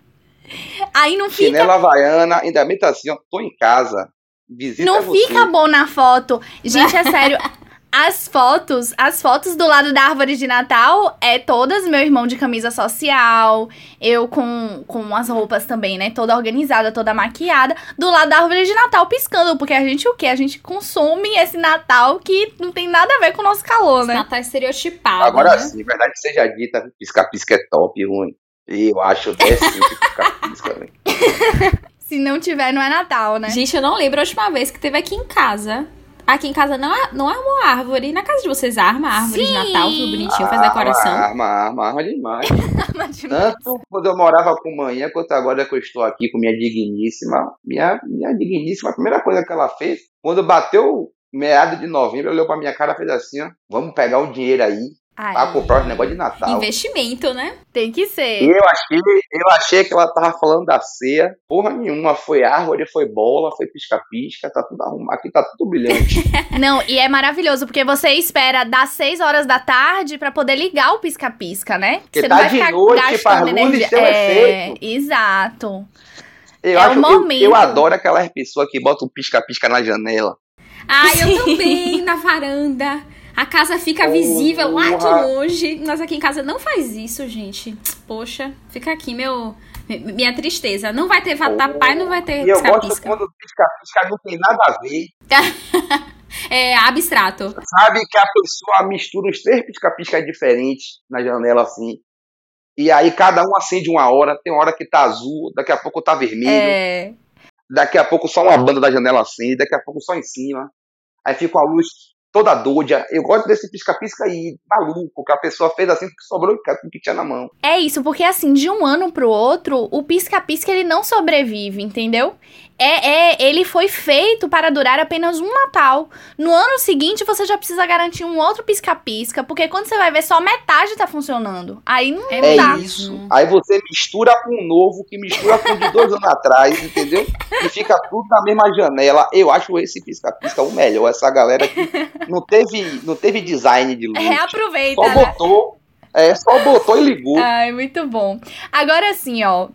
Aí não fica Chinela havaiana, ainda bem tá assim, ó, tô em casa. Visita Não você. fica bom na foto. Gente, é sério. As fotos, as fotos do lado da árvore de Natal é todas meu irmão de camisa social, eu com, com as roupas também, né? Toda organizada, toda maquiada, do lado da árvore de Natal piscando, porque a gente o quê? A gente consome esse Natal que não tem nada a ver com o nosso calor, né? Natal estereotipado. Agora né? sim, verdade seja dita, pisca-pisca é top, ruim. Eu acho decente pisca-pisca, velho. Se não tiver, não é Natal, né? Gente, eu não lembro a última vez que teve aqui em casa. Aqui em casa não, ar- não armou árvore. Na casa de vocês arma árvore de Sim. Natal, tudo bonitinho, faz decoração. Arma, arma, arma demais. Tanto quando eu morava com manhã, quanto agora que eu estou aqui com minha digníssima. Minha, minha digníssima, a primeira coisa que ela fez, quando bateu meado de novembro, olhou pra minha cara e fez assim, ó, vamos pegar o dinheiro aí pra Ai, comprar os negócios de Natal. Investimento, né? tem que ser. Eu achei, eu achei que ela tava falando da ceia. Porra nenhuma. Foi árvore, foi bola, foi pisca-pisca. Tá tudo arrumado. Aqui tá tudo brilhante. Não, e é maravilhoso, porque você espera das 6 horas da tarde pra poder ligar o pisca-pisca, né? Porque você tá não vai de ficar noite, faz gastando luz e energia. seu é, efeito. exato. Eu, É acho, o eu- momento. eu, adoro aquelas pessoas que botam pisca-pisca na janela. Ah, eu também, na varanda. A casa fica visível lá de longe. Nós aqui em casa não faz isso, gente. Poxa, fica aqui meu, mi- minha tristeza. Não vai ter vatapá e não vai ter E eu gosto pisca-pisca. quando pisca-pisca não tem nada a ver. É abstrato. Sabe que a pessoa mistura os três pisca-pisca diferentes na janela assim. E aí cada um acende uma hora. Tem uma hora que tá azul, daqui a pouco tá vermelho. É. Daqui a pouco só uma banda da janela acende, daqui a pouco só em cima. Aí fica a luz toda doida. Eu gosto desse pisca-pisca aí, maluco, que a pessoa fez assim porque sobrou o que tinha na mão. É isso, porque assim, de um ano pro outro, o pisca-pisca ele não sobrevive, entendeu? É, é, ele foi feito para durar apenas um Natal. No ano seguinte, você já precisa garantir um outro pisca-pisca, porque quando você vai ver, só metade tá funcionando. Aí não É dá. isso. Aí você mistura com um novo, que mistura com o de dois anos atrás, entendeu? E fica tudo na mesma janela. Eu acho esse pisca-pisca o melhor. Essa galera que não teve, não teve design de luz. Reaproveita, Só né? botou, é, só botou e ligou. Ai, muito bom. Agora assim, ó.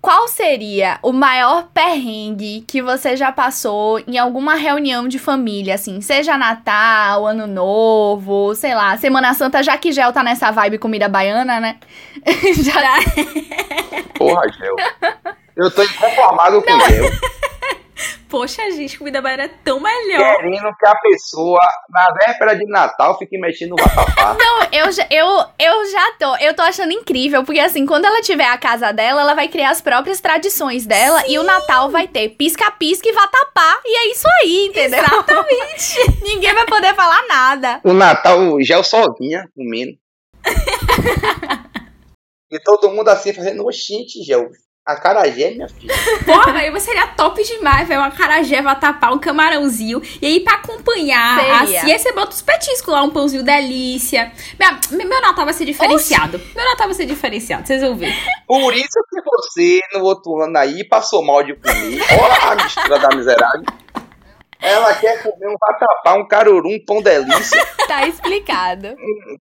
Qual seria o maior perrengue que você já passou em alguma reunião de família, assim? Seja Natal, Ano Novo, sei lá, Semana Santa, já que Gel tá nessa vibe comida baiana, né? já... Porra, Gel. Eu tô inconformado com o Gel. Poxa, gente, comida baiana é tão melhor. Querendo que a pessoa, na véspera de Natal, fique mexendo no vatapá. Não, eu, já- eu, eu já tô, eu tô achando incrível, porque assim, quando ela tiver a casa dela, ela vai criar as próprias tradições dela e o Natal vai ter pisca-pisca e vatapá, e é isso aí, entendeu? Exatamente. Ninguém vai poder falar nada. O Natal, o Gel sozinha, comendo. e todo mundo assim, fazendo, oxente, Gel. A carajé, minha filha. Porra, velho, seria top demais, velho. Uma carajé, vatapá, um camarãozinho. E aí, pra acompanhar, Seria. assim, aí você bota os petiscos lá, um pãozinho delícia. Meu, meu Natal vai ser diferenciado. Meu Natal vai ser diferenciado, vocês vão ver. Por isso que você, no outro ano aí, passou mal de comer. Olha a mistura da miserável. Ela quer comer um vatapá, um caruru, um pão delícia. Tá explicado.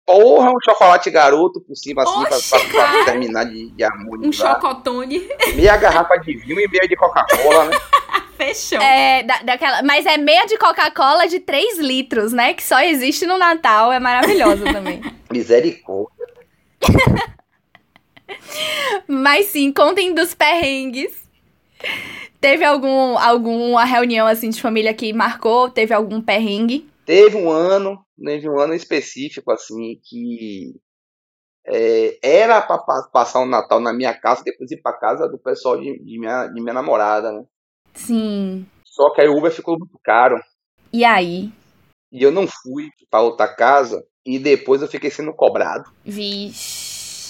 Porra, um chocolate garoto por cima, assim, pra, Oxe, pra- pra terminar de, de Um harmonizar. chocotone. Meia garrafa de vinho e meia de Coca-Cola, né? Fechou. É, da- daquela, mas é meia de Coca-Cola de 3 litros, né? Que só existe no Natal, é maravilhosa também. Misericórdia. Mas sim, contem dos perrengues. Teve algum, alguma reunião assim de família que marcou? Teve algum perrengue? Teve um ano, teve um ano específico, assim, que é, era pra pa- passar o Natal na minha casa, depois ir pra casa do pessoal de, de minha, de minha namorada, né? Sim. Só que aí o Uber ficou muito caro. E aí? E eu não fui pra outra casa. E depois eu fiquei sendo cobrado Vixe.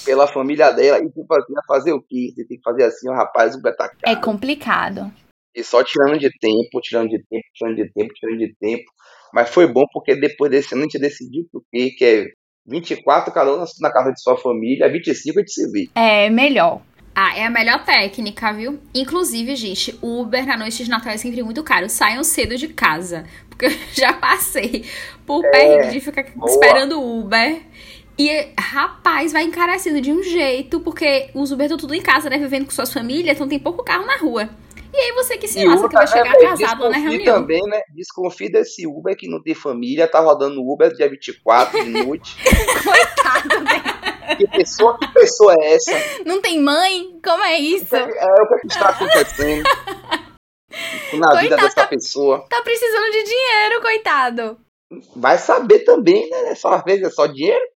Pela família dela. E tipo assim, ia fazer o quê? Você tem que fazer assim, ó, rapaz, o Uber tá É complicado. E só tirando de tempo, tirando de tempo, tirando de tempo, tirando de tempo. Mas foi bom porque depois desse ano a gente decidiu o quê? Que é 24 cada um na- na casa de sua família, 25 a gente se vê. É melhor. Ah, é a melhor técnica, viu? Inclusive, gente, o Uber na noite de Natal é sempre muito caro. Saiam cedo de casa. Porque eu já passei por perrengue de ficar boa. esperando o Uber. E, rapaz, vai encarecendo de um jeito, porque os Uber estão tudo em casa, né? Vivendo com suas famílias, então tem pouco carro na rua. E aí você que se E lasca, que vai chegar né, velho, casado na reunião. também, né? Desconfie desse Uber que não tem família, tá rodando Uber dia 24 de noite. Coitado, né? que pessoa, que pessoa é essa? Não tem mãe? Como é isso? É, o que, é que está acontecendo na vida Coitada. dessa pessoa? Tá precisando de dinheiro, coitado. Vai saber também, né? Só às vezes é só dinheiro.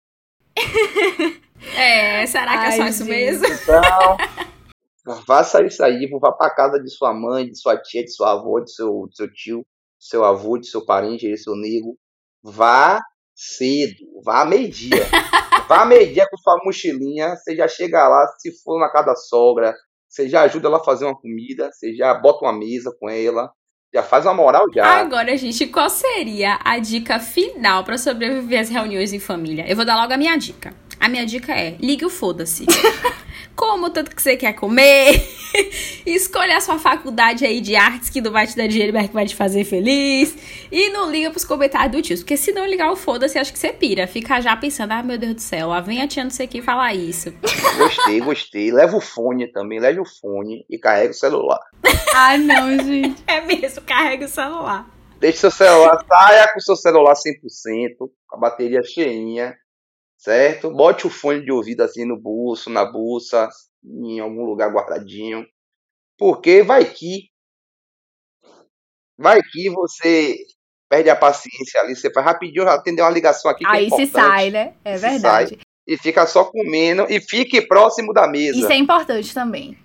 É, será que é só Ai, isso gente. mesmo? Então, faça isso aí, vá pra casa de sua mãe, de sua tia, de sua avó, de seu, de seu tio, de seu avô, de seu parente, de seu nego. Vá cedo, vá meio-dia. vá meio-dia com sua mochilinha, você já chega lá, se for na casa da sogra, você já ajuda ela a fazer uma comida, você já bota uma mesa com ela, já faz uma moral já. Agora, gente, qual seria a dica final pra sobreviver às reuniões em família? Eu vou dar logo a minha dica. A minha dica é: ligue o foda-se. Como tanto que você quer comer, escolha a sua faculdade aí de artes que não vai te dar dinheiro, mas que vai te fazer feliz. E não liga pros comentários do tio, porque se não ligar o foda-se, acho que você pira. Fica já pensando, ah, meu Deus do céu, lá vem a tia não sei quem falar isso. Gostei, gostei. Leva o fone também, leve o fone e carrega o celular. Ah, não, gente. É mesmo, carrega o celular. Deixe seu celular, saia com seu celular 100%, com a bateria cheinha, certo? Bote o fone de ouvido assim no bolso, na bolsa, em algum lugar guardadinho. Porque vai que. Vai que você perde a paciência ali, você faz rapidinho, atender uma ligação aqui é Aí se importante, sai, né? É Se verdade. E fica só comendo e fique próximo da mesa. Isso é importante também.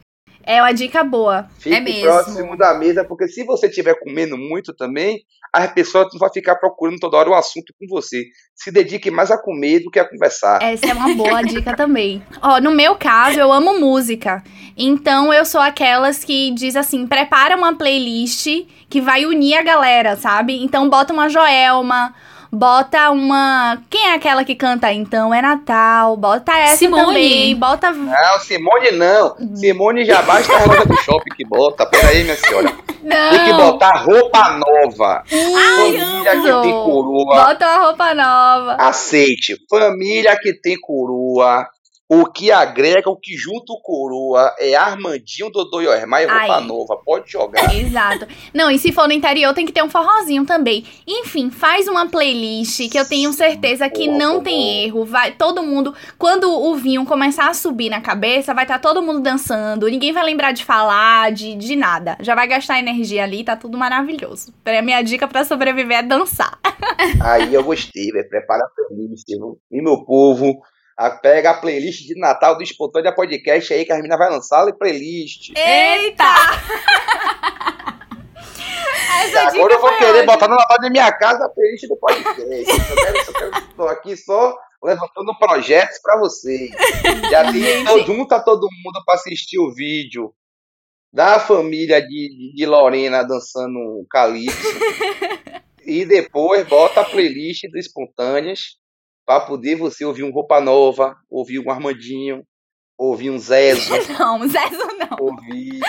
É uma dica boa. Fique É mesmo. próximo da mesa, porque se você estiver comendo muito também, as pessoas não vão ficar procurando toda hora o assunto com você. Se dedique mais a comer do que a conversar. Essa é uma boa dica também. Ó, no meu caso, eu amo música. Então eu sou aquelas que diz assim: prepara uma playlist que vai unir a galera, sabe? Então bota uma Joelma. Bota uma. Quem é aquela que canta então? É Natal. Bota essa Simone. também. Bota. Não, Simone não. Uhum. Simone já basta a loja do shopping que bota. Peraí, minha senhora. Não. Tem que botar roupa nova. Ai, Família que amo. tem coroa. Bota uma roupa nova. Aceite. Família que tem coroa. O que agrega, o que junta o coroa é Armandinho, Dodô e Osmar e roupa nova. Pode jogar. Exato. Não, e se for no interior, tem que ter um forrozinho também. Enfim, faz uma playlist que eu tenho certeza que Boa, não tem erro. Vai todo mundo, quando o vinho começar a subir na cabeça, vai estar todo mundo dançando. Ninguém vai lembrar de falar, de, de nada. Já vai gastar energia ali, tá tudo maravilhoso. A minha dica pra sobreviver é dançar. Aí eu gostei, velho. Prepara a playlist. E meu povo, a- pega a playlist de Natal do Espontânea Podcast aí que a menina vai lançar a playlist. Eita! Agora eu vou querer ótima. botar no Natal da minha casa a playlist do podcast. Eu quero, eu quero, tô aqui só levantando projetos pra vocês. Já tem, tô, junta todo mundo pra assistir o vídeo da família de, de, de Lorena dançando o calypso. e depois bota a playlist do Espontâneas pra poder você ouvir um Roupa Nova, ouvir um Armandinho, ouvir um Zezo, Não, Zezo não. ouvir,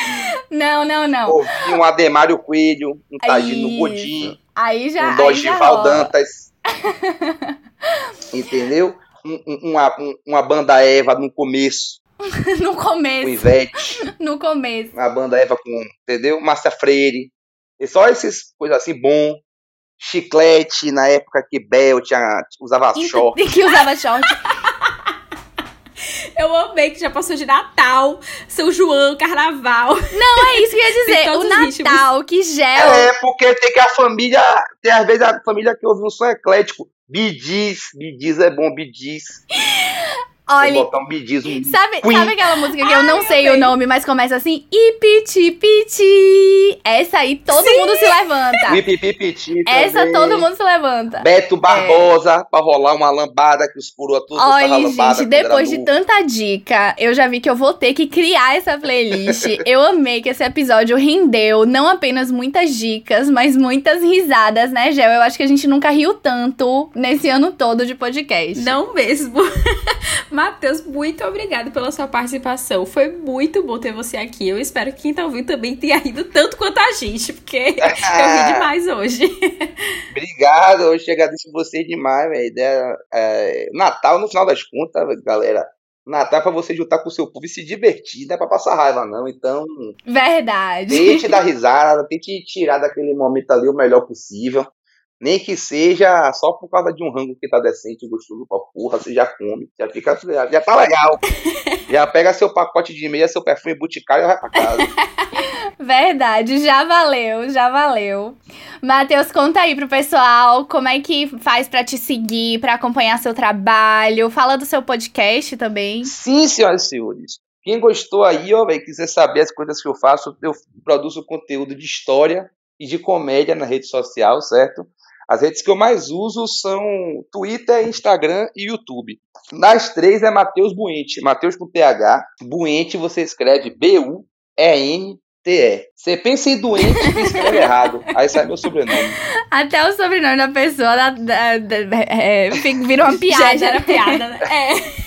Não, não, não. ouvir um Ademário Coelho, um Tagino. Godinho. Aí já. um rola. Dantas. Entendeu? Um- um- uma, um- uma banda Eva no começo, No com começo. Ivete, No começo. uma banda Eva com, entendeu? Márcia Freire. E só essas coisas assim, bom. Chiclete, na época que Bel tinha, usava short. Que usava short. Eu amei que já passou de Natal, São João, Carnaval. Não é isso que eu ia dizer. O ritmos. Natal, que gel. É, porque tem que a família, tem às vezes a família que ouve um som eclético. Bidiz, Bidiz é bom, Bidiz. Olha, botar um um sabe, Queen. sabe aquela música que eu não sei amei. o nome, mas começa assim? Ipiti piti. Essa aí todo mundo se levanta. Pipipipiti Essa também. todo mundo se levanta. Beto Barbosa, pra rolar uma lambada que os coroa todos Olha, estavam lambada. gente, depois de tanta dica, eu já vi que eu vou ter que criar essa playlist. eu amei que esse episódio rendeu não apenas muitas dicas, mas muitas risadas, né, Gel? Eu acho que a gente nunca riu tanto nesse ano todo de podcast. Não mesmo. Matheus, muito obrigado pela sua participação. Foi muito bom ter você aqui. Eu espero que quem tá ouvindo também tenha rido tanto quanto a gente, porque eu ri demais hoje. Obrigado, te agradeço você demais, velho. É, é, Natal, no final das contas, galera. Natal é pra você juntar com o seu povo e se divertir, não é pra passar raiva, não. Então, Verdade. tente dar risada, tente tirar daquele momento ali o melhor possível. Nem que seja só por causa de um rango que tá decente, gostoso pra porra, você já come, já fica, já, já tá legal. já pega seu pacote de meia, seu perfume boticário e vai pra casa. Verdade, já valeu, já valeu. Matheus, conta aí pro pessoal como é que faz pra te seguir, pra acompanhar seu trabalho. Fala do seu podcast também. Sim, senhoras e senhores. Quem gostou aí, ó, véio, quiser saber as coisas que eu faço, eu produzo conteúdo de história e de comédia na rede social, certo? As redes que eu mais uso são Twitter, Instagram e YouTube. Nas três é Matheus Buente. Matheus com TH. Buente você escreve B-U-E-N-T-E. Você pensa em doente e escreve errado. Aí sai meu sobrenome. Até o sobrenome da pessoa da, da- da- é, fica- vira uma piada. Já, já era piada, né? É.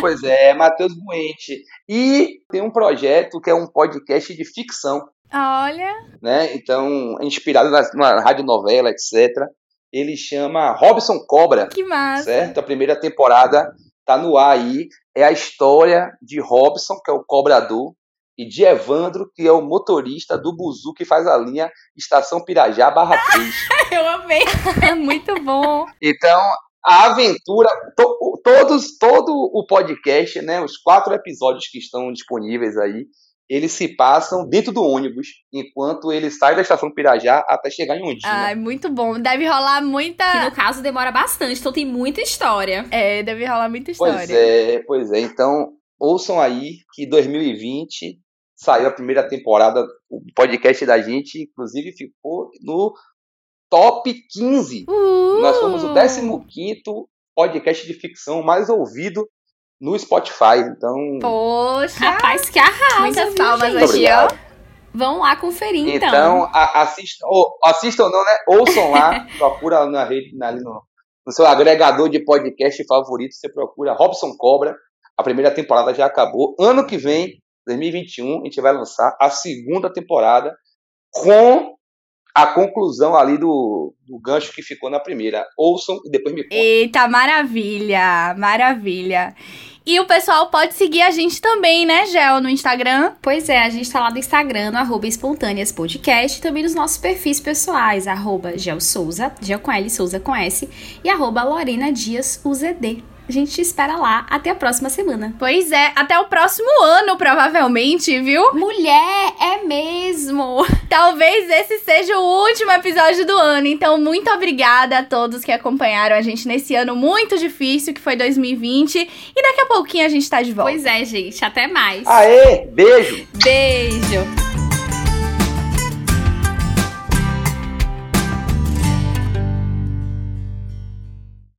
Pois é, Matheus Buente. E tem um projeto que é um podcast de ficção. Olha, né? Então, inspirado na, na radionovela, etc. Ele chama Robson Cobra, que massa. certo? A primeira temporada tá no ar aí. É a história de Robson, que é o cobrador, e de Evandro, que é o motorista do Buzu que faz a linha Estação Pirajá barra 3. Eu amei. Muito bom. Então, a aventura, to- todos, todo o podcast, né, os quatro episódios que estão disponíveis aí, eles se passam dentro do ônibus, enquanto ele sai da estação Pirajá até chegar em Ondina. Ai, muito bom. Deve rolar Que muita. no caso demora bastante, então tem muita história. É, deve rolar muita história. Pois é, pois é. Então, ouçam aí que 2020 saiu a primeira temporada, o podcast da gente, inclusive ficou no top 15. Uh! Nós fomos o 15 podcast de ficção mais ouvido no Spotify. Então. Poxa! Rapaz, que arrasa, Muitas palmas aqui, ó. Vão lá conferir, então. Então, a- assistam, ou, assistam não, né? Ouçam lá, procura na rede, na- no, no seu agregador de podcast favorito, você procura Robson Cobra. A primeira temporada já acabou. Ano que vem, 2021, a gente vai lançar a segunda temporada com a conclusão ali do, do gancho que ficou na primeira. Ouçam e depois me contem. Eita, maravilha! Maravilha! E o pessoal pode seguir a gente também, né, Gel, no Instagram? Pois é, a gente tá lá no Instagram, no arroba espontâneas podcast, e também nos nossos perfis pessoais, arroba Gel Souza, Gel com L, Souza com S, e arroba Lorena Dias UZD. A gente te espera lá. Até a próxima semana. Pois é, até o próximo ano, provavelmente, viu? Mulher, é mesmo! Talvez esse seja o último episódio do ano. Então, muito obrigada a todos que acompanharam a gente nesse ano muito difícil, que foi 2020. E daqui a pouquinho a gente tá de volta. Pois é, gente. Até mais. Aê, beijo! Beijo!